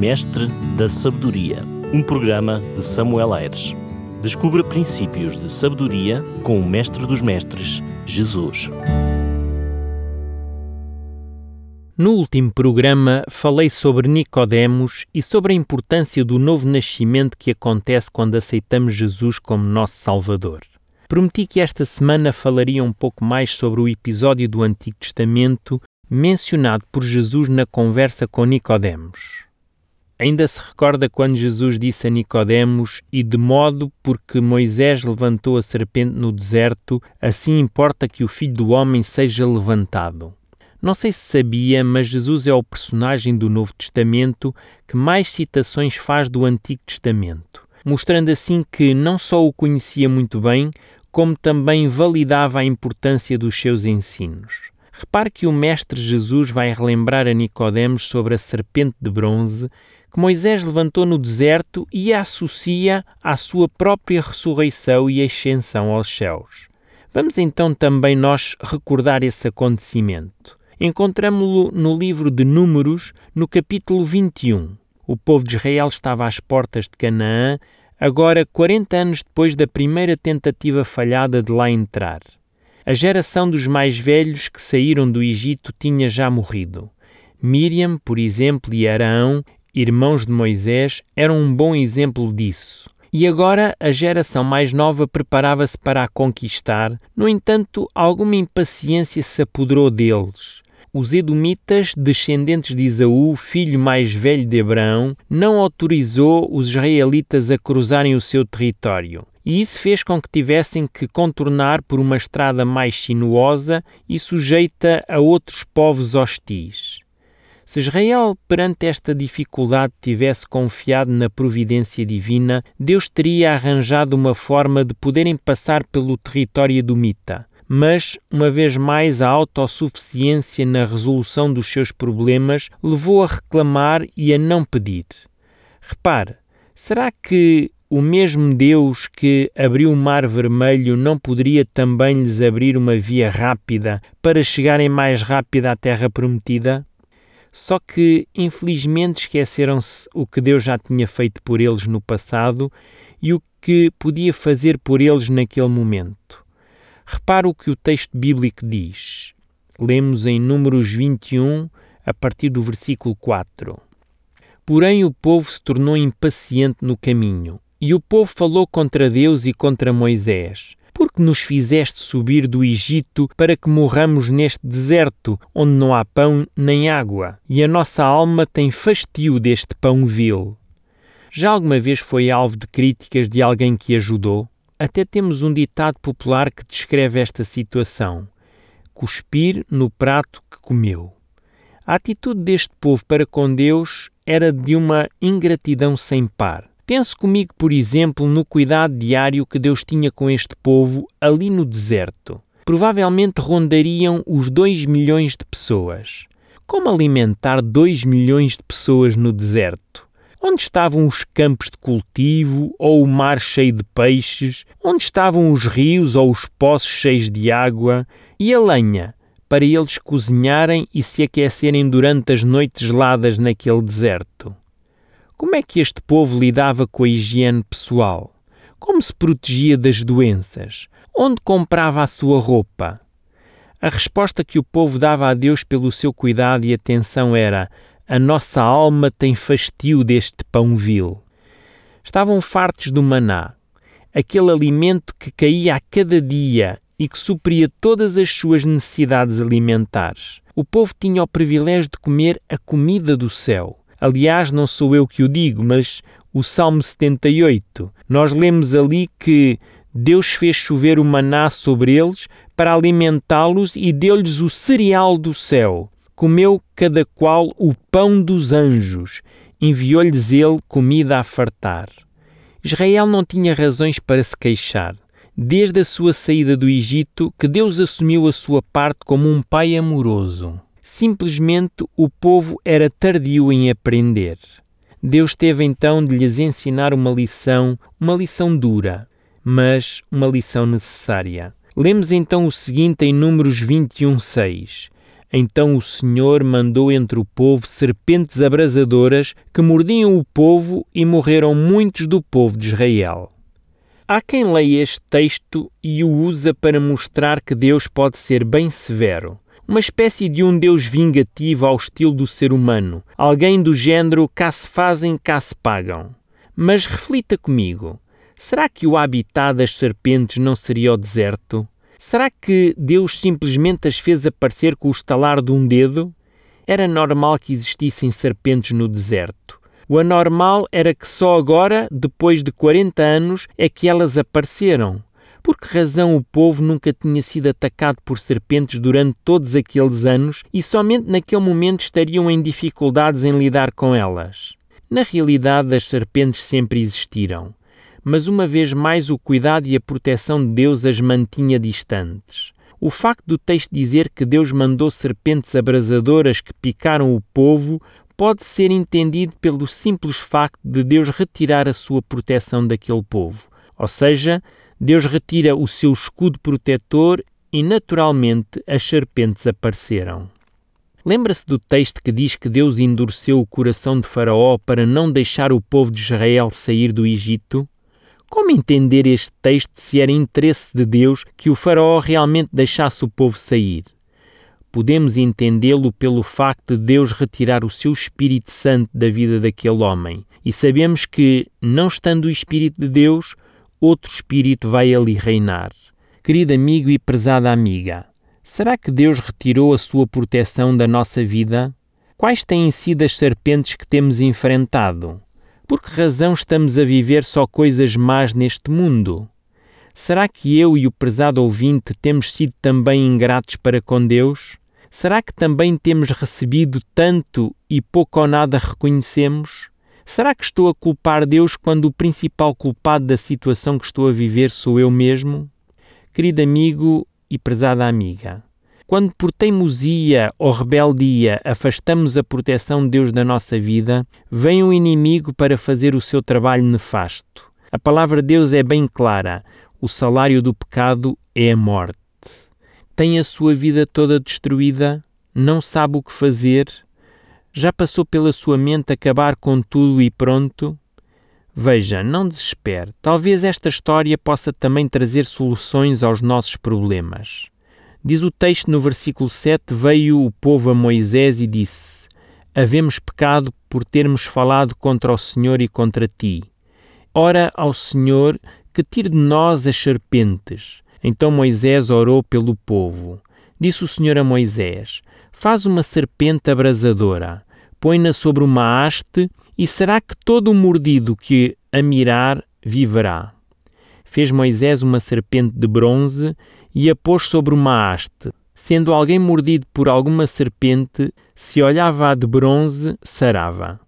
Mestre da Sabedoria, um programa de Samuel Aires. Descubra princípios de sabedoria com o Mestre dos Mestres, Jesus. No último programa falei sobre Nicodemos e sobre a importância do novo nascimento que acontece quando aceitamos Jesus como nosso Salvador. Prometi que esta semana falaria um pouco mais sobre o episódio do Antigo Testamento mencionado por Jesus na conversa com Nicodemos. Ainda se recorda quando Jesus disse a Nicodemos: "E de modo porque Moisés levantou a serpente no deserto, assim importa que o Filho do homem seja levantado." Não sei se sabia, mas Jesus é o personagem do Novo Testamento que mais citações faz do Antigo Testamento, mostrando assim que não só o conhecia muito bem, como também validava a importância dos seus ensinos. Repare que o Mestre Jesus vai relembrar a Nicodemos sobre a serpente de bronze que Moisés levantou no deserto e a associa à sua própria ressurreição e ascensão aos céus. Vamos então também nós recordar esse acontecimento. Encontramos-lo no livro de Números, no capítulo 21. O povo de Israel estava às portas de Canaã, agora 40 anos depois da primeira tentativa falhada de lá entrar. A geração dos mais velhos que saíram do Egito tinha já morrido. Miriam, por exemplo, e Arão, irmãos de Moisés, eram um bom exemplo disso. E agora a geração mais nova preparava-se para a conquistar, no entanto, alguma impaciência se apoderou deles. Os Edomitas, descendentes de Isaú, filho mais velho de Abraão, não autorizou os israelitas a cruzarem o seu território e isso fez com que tivessem que contornar por uma estrada mais sinuosa e sujeita a outros povos hostis. Se Israel, perante esta dificuldade, tivesse confiado na providência divina, Deus teria arranjado uma forma de poderem passar pelo território edomita. Mas, uma vez mais, a autossuficiência na resolução dos seus problemas levou a reclamar e a não pedir. Repare, será que o mesmo Deus que abriu o Mar Vermelho não poderia também lhes abrir uma via rápida para chegarem mais rápido à Terra Prometida? Só que, infelizmente, esqueceram-se o que Deus já tinha feito por eles no passado e o que podia fazer por eles naquele momento. Repara o que o texto bíblico diz. Lemos em Números 21, a partir do versículo 4. Porém, o povo se tornou impaciente no caminho e o povo falou contra Deus e contra Moisés. Por que nos fizeste subir do Egito para que morramos neste deserto, onde não há pão nem água, e a nossa alma tem fastio deste pão vil? Já alguma vez foi alvo de críticas de alguém que ajudou? Até temos um ditado popular que descreve esta situação: cuspir no prato que comeu. A atitude deste povo para com Deus era de uma ingratidão sem par. Pense comigo, por exemplo, no cuidado diário que Deus tinha com este povo ali no deserto. Provavelmente rondariam os 2 milhões de pessoas. Como alimentar 2 milhões de pessoas no deserto? Onde estavam os campos de cultivo ou o mar cheio de peixes? Onde estavam os rios ou os poços cheios de água? E a lenha? Para eles cozinharem e se aquecerem durante as noites geladas naquele deserto. Como é que este povo lidava com a higiene pessoal? Como se protegia das doenças? Onde comprava a sua roupa? A resposta que o povo dava a Deus pelo seu cuidado e atenção era: A nossa alma tem fastio deste pão vil. Estavam fartos do maná, aquele alimento que caía a cada dia e que supria todas as suas necessidades alimentares. O povo tinha o privilégio de comer a comida do céu. Aliás, não sou eu que o digo, mas o Salmo 78. Nós lemos ali que Deus fez chover o maná sobre eles para alimentá-los e deu-lhes o cereal do céu. Comeu cada qual o pão dos anjos. Enviou-lhes ele comida a fartar. Israel não tinha razões para se queixar. Desde a sua saída do Egito, que Deus assumiu a sua parte como um pai amoroso. Simplesmente o povo era tardio em aprender. Deus teve então de lhes ensinar uma lição, uma lição dura, mas uma lição necessária. Lemos então o seguinte em Números 21, 6. Então o Senhor mandou entre o povo serpentes abrasadoras que mordiam o povo e morreram muitos do povo de Israel. Há quem leia este texto e o usa para mostrar que Deus pode ser bem severo, uma espécie de um Deus vingativo ao estilo do ser humano, alguém do género cá se fazem, cá se pagam. Mas reflita comigo: será que o habitat das serpentes não seria o deserto? Será que Deus simplesmente as fez aparecer com o estalar de um dedo? Era normal que existissem serpentes no deserto. O anormal era que só agora, depois de 40 anos, é que elas apareceram. Por que razão o povo nunca tinha sido atacado por serpentes durante todos aqueles anos e somente naquele momento estariam em dificuldades em lidar com elas? Na realidade, as serpentes sempre existiram mas uma vez mais o cuidado e a proteção de Deus as mantinha distantes. O facto do texto dizer que Deus mandou serpentes abrasadoras que picaram o povo pode ser entendido pelo simples facto de Deus retirar a sua proteção daquele povo. Ou seja, Deus retira o seu escudo protetor e, naturalmente, as serpentes apareceram. Lembra-se do texto que diz que Deus endureceu o coração de Faraó para não deixar o povo de Israel sair do Egito? Como entender este texto se era interesse de Deus que o Faraó realmente deixasse o povo sair? Podemos entendê-lo pelo facto de Deus retirar o seu Espírito Santo da vida daquele homem, e sabemos que, não estando o Espírito de Deus, outro Espírito vai ali reinar. Querido amigo e prezada amiga, será que Deus retirou a sua proteção da nossa vida? Quais têm sido as serpentes que temos enfrentado? Por que razão estamos a viver só coisas más neste mundo? Será que eu e o prezado ouvinte temos sido também ingratos para com Deus? Será que também temos recebido tanto e pouco ou nada reconhecemos? Será que estou a culpar Deus quando o principal culpado da situação que estou a viver sou eu mesmo? Querido amigo e prezada amiga, quando por teimosia ou rebeldia afastamos a proteção de Deus da nossa vida, vem o inimigo para fazer o seu trabalho nefasto. A palavra de Deus é bem clara: o salário do pecado é a morte. Tem a sua vida toda destruída, não sabe o que fazer, já passou pela sua mente acabar com tudo e pronto? Veja, não desespere. Talvez esta história possa também trazer soluções aos nossos problemas. Diz o texto no versículo 7: Veio o povo a Moisés e disse: Havemos pecado por termos falado contra o Senhor e contra ti. Ora ao Senhor que tire de nós as serpentes. Então Moisés orou pelo povo. Disse o Senhor a Moisés: Faz uma serpente abrasadora, põe-na sobre uma haste, e será que todo o mordido que a mirar viverá. Fez Moisés uma serpente de bronze e a pôs sobre uma haste. Sendo alguém mordido por alguma serpente, se olhava a de bronze, sarava.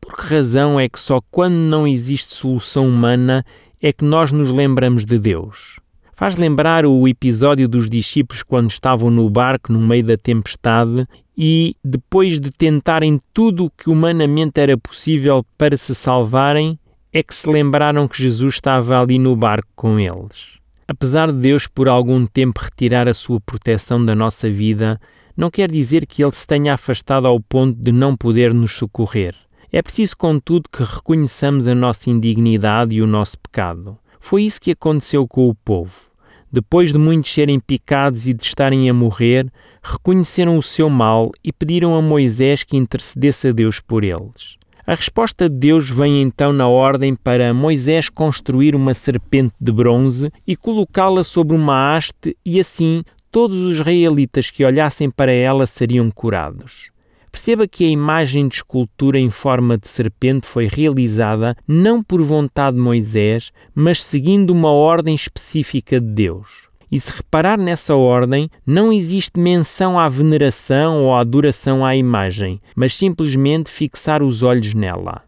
Por que razão é que só quando não existe solução humana é que nós nos lembramos de Deus? Faz lembrar o episódio dos discípulos quando estavam no barco no meio da tempestade e, depois de tentarem tudo o que humanamente era possível para se salvarem, é que se lembraram que Jesus estava ali no barco com eles. Apesar de Deus por algum tempo retirar a sua proteção da nossa vida, não quer dizer que Ele se tenha afastado ao ponto de não poder nos socorrer. É preciso, contudo, que reconheçamos a nossa indignidade e o nosso pecado. Foi isso que aconteceu com o povo. Depois de muitos serem picados e de estarem a morrer, reconheceram o seu mal e pediram a Moisés que intercedesse a Deus por eles. A resposta de Deus vem então na ordem para Moisés construir uma serpente de bronze e colocá-la sobre uma haste, e assim todos os israelitas que olhassem para ela seriam curados. Perceba que a imagem de escultura em forma de serpente foi realizada não por vontade de Moisés, mas seguindo uma ordem específica de Deus. E se reparar nessa ordem, não existe menção à veneração ou à adoração à imagem, mas simplesmente fixar os olhos nela.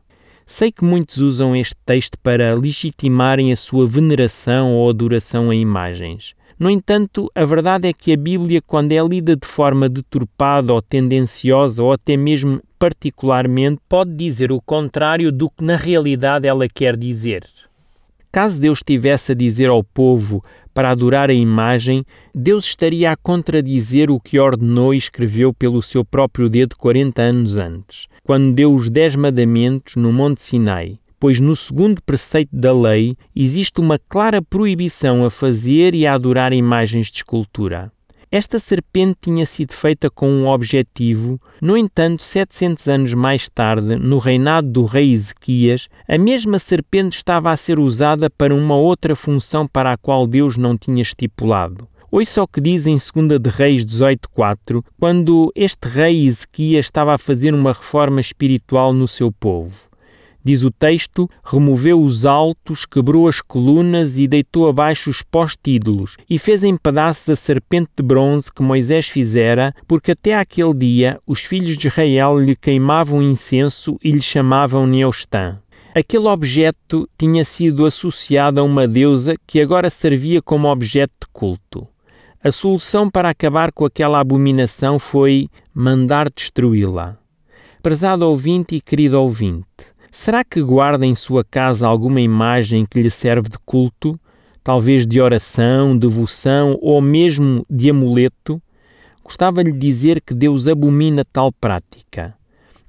Sei que muitos usam este texto para legitimarem a sua veneração ou adoração a imagens. No entanto, a verdade é que a Bíblia, quando é lida de forma deturpada ou tendenciosa ou até mesmo particularmente, pode dizer o contrário do que na realidade ela quer dizer. Caso Deus tivesse a dizer ao povo para adorar a imagem, Deus estaria a contradizer o que ordenou e escreveu pelo seu próprio dedo 40 anos antes, quando deu os Dez Mandamentos no Monte Sinai, pois no segundo preceito da lei existe uma clara proibição a fazer e a adorar imagens de escultura. Esta serpente tinha sido feita com um objetivo, no entanto, 700 anos mais tarde, no reinado do rei Ezequias, a mesma serpente estava a ser usada para uma outra função para a qual Deus não tinha estipulado. Ouça o que diz em 2 de Reis 18.4, quando este rei Ezequias estava a fazer uma reforma espiritual no seu povo. Diz o texto: removeu os altos, quebrou as colunas e deitou abaixo os pós-ídolos, e fez em pedaços a serpente de bronze que Moisés fizera, porque até aquele dia os filhos de Israel lhe queimavam incenso e lhe chamavam Neostã. Aquele objeto tinha sido associado a uma deusa que agora servia como objeto de culto. A solução para acabar com aquela abominação foi mandar destruí-la. Prezado ouvinte e querido ouvinte, Será que guarda em sua casa alguma imagem que lhe serve de culto, talvez de oração, devoção ou mesmo de amuleto? Gostava-lhe dizer que Deus abomina tal prática.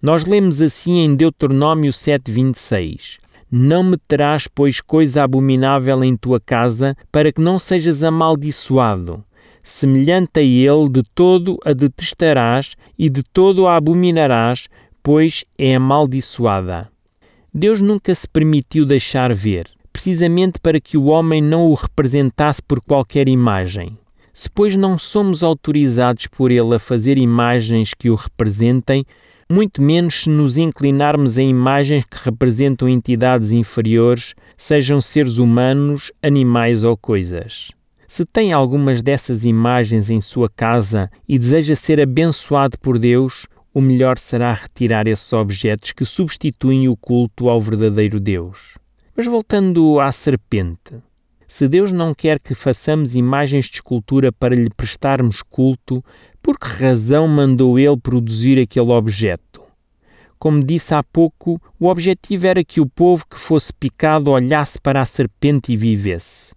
Nós lemos assim em Deuteronômio 7:26: Não meterás, pois, coisa abominável em tua casa, para que não sejas amaldiçoado. Semelhante a ele, de todo a detestarás e de todo a abominarás, pois é amaldiçoada. Deus nunca se permitiu deixar ver, precisamente para que o homem não o representasse por qualquer imagem. Se, pois, não somos autorizados por ele a fazer imagens que o representem, muito menos se nos inclinarmos a imagens que representam entidades inferiores, sejam seres humanos, animais ou coisas. Se tem algumas dessas imagens em sua casa e deseja ser abençoado por Deus, o melhor será retirar esses objetos que substituem o culto ao verdadeiro Deus. Mas voltando à serpente, se Deus não quer que façamos imagens de escultura para lhe prestarmos culto, por que razão mandou ele produzir aquele objeto? Como disse há pouco, o objetivo era que o povo que fosse picado olhasse para a serpente e vivesse.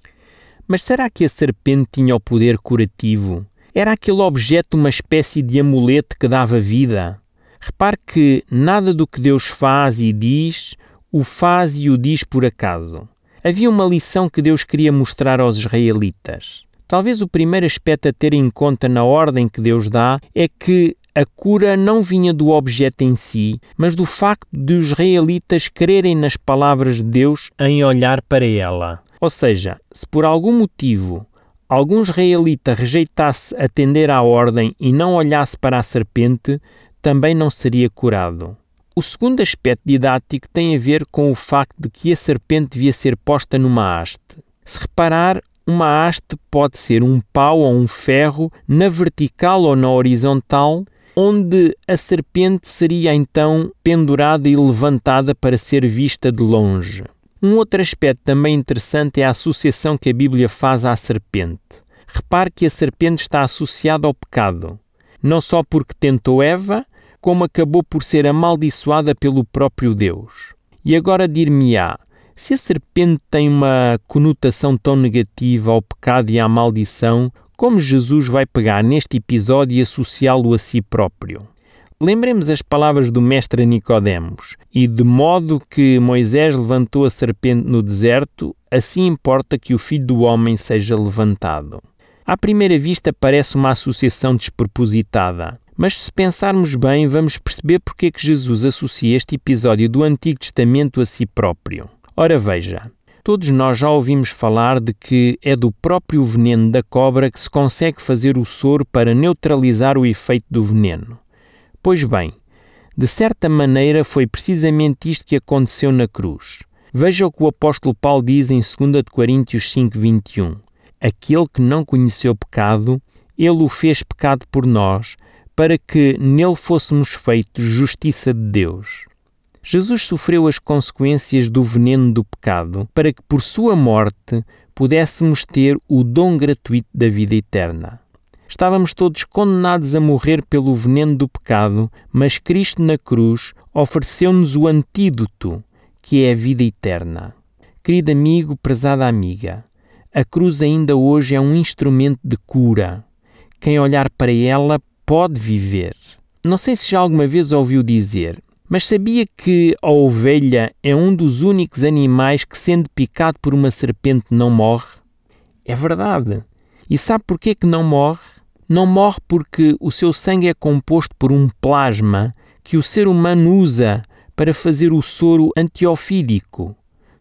Mas será que a serpente tinha o poder curativo? Era aquele objeto uma espécie de amuleto que dava vida? Repare que nada do que Deus faz e diz o faz e o diz por acaso. Havia uma lição que Deus queria mostrar aos israelitas. Talvez o primeiro aspecto a ter em conta na ordem que Deus dá é que a cura não vinha do objeto em si, mas do facto de os israelitas crerem nas palavras de Deus em olhar para ela. Ou seja, se por algum motivo algum israelita rejeitasse atender à ordem e não olhasse para a serpente, também não seria curado. O segundo aspecto didático tem a ver com o facto de que a serpente devia ser posta numa haste. Se reparar, uma haste pode ser um pau ou um ferro na vertical ou na horizontal, onde a serpente seria então pendurada e levantada para ser vista de longe. Um outro aspecto também interessante é a associação que a Bíblia faz à serpente. Repare que a serpente está associada ao pecado, não só porque tentou Eva, como acabou por ser amaldiçoada pelo próprio Deus. E agora dir-me-á, se a serpente tem uma conotação tão negativa ao pecado e à maldição, como Jesus vai pegar neste episódio e associá-lo a si próprio? Lembremos as palavras do mestre Nicodemos, e de modo que Moisés levantou a serpente no deserto, assim importa que o filho do homem seja levantado. À primeira vista parece uma associação despropositada, mas se pensarmos bem, vamos perceber porque é que Jesus associa este episódio do Antigo Testamento a si próprio. Ora veja, todos nós já ouvimos falar de que é do próprio veneno da cobra que se consegue fazer o soro para neutralizar o efeito do veneno. Pois bem, de certa maneira foi precisamente isto que aconteceu na cruz. Veja o que o apóstolo Paulo diz em 2 Coríntios 5:21. Aquele que não conheceu pecado, ele o fez pecado por nós, para que nele fôssemos feitos justiça de Deus. Jesus sofreu as consequências do veneno do pecado, para que por sua morte pudéssemos ter o dom gratuito da vida eterna. Estávamos todos condenados a morrer pelo veneno do pecado, mas Cristo na cruz ofereceu-nos o antídoto, que é a vida eterna. Querido amigo, prezada amiga, A cruz ainda hoje é um instrumento de cura. Quem olhar para ela pode viver. Não sei se já alguma vez ouviu dizer, mas sabia que a ovelha é um dos únicos animais que, sendo picado por uma serpente, não morre? É verdade. E sabe porquê que não morre? Não morre porque o seu sangue é composto por um plasma que o ser humano usa para fazer o soro antiofídico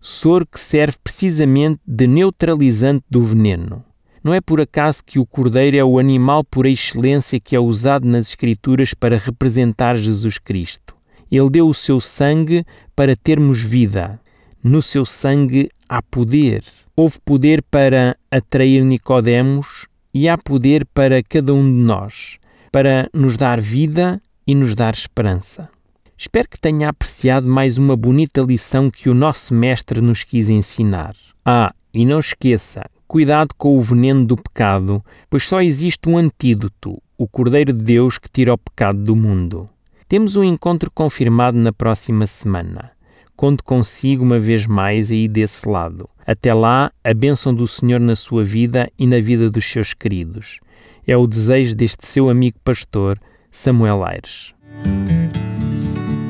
soro que serve precisamente de neutralizante do veneno. Não é por acaso que o cordeiro é o animal por excelência que é usado nas Escrituras para representar Jesus Cristo. Ele deu o seu sangue para termos vida. No seu sangue há poder. Houve poder para atrair Nicodemos e há poder para cada um de nós, para nos dar vida e nos dar esperança. Espero que tenha apreciado mais uma bonita lição que o nosso Mestre nos quis ensinar. Ah, e não esqueça, cuidado com o veneno do pecado, pois só existe um antídoto, o Cordeiro de Deus que tira o pecado do mundo. Temos um encontro confirmado na próxima semana. Conto consigo uma vez mais aí desse lado. Até lá, a bênção do Senhor na sua vida e na vida dos seus queridos. É o desejo deste seu amigo pastor, Samuel Aires.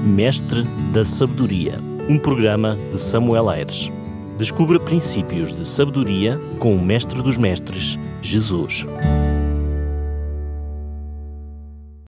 Mestre da Sabedoria, um programa de Samuel Aires. Descubra princípios de sabedoria com o Mestre dos Mestres, Jesus.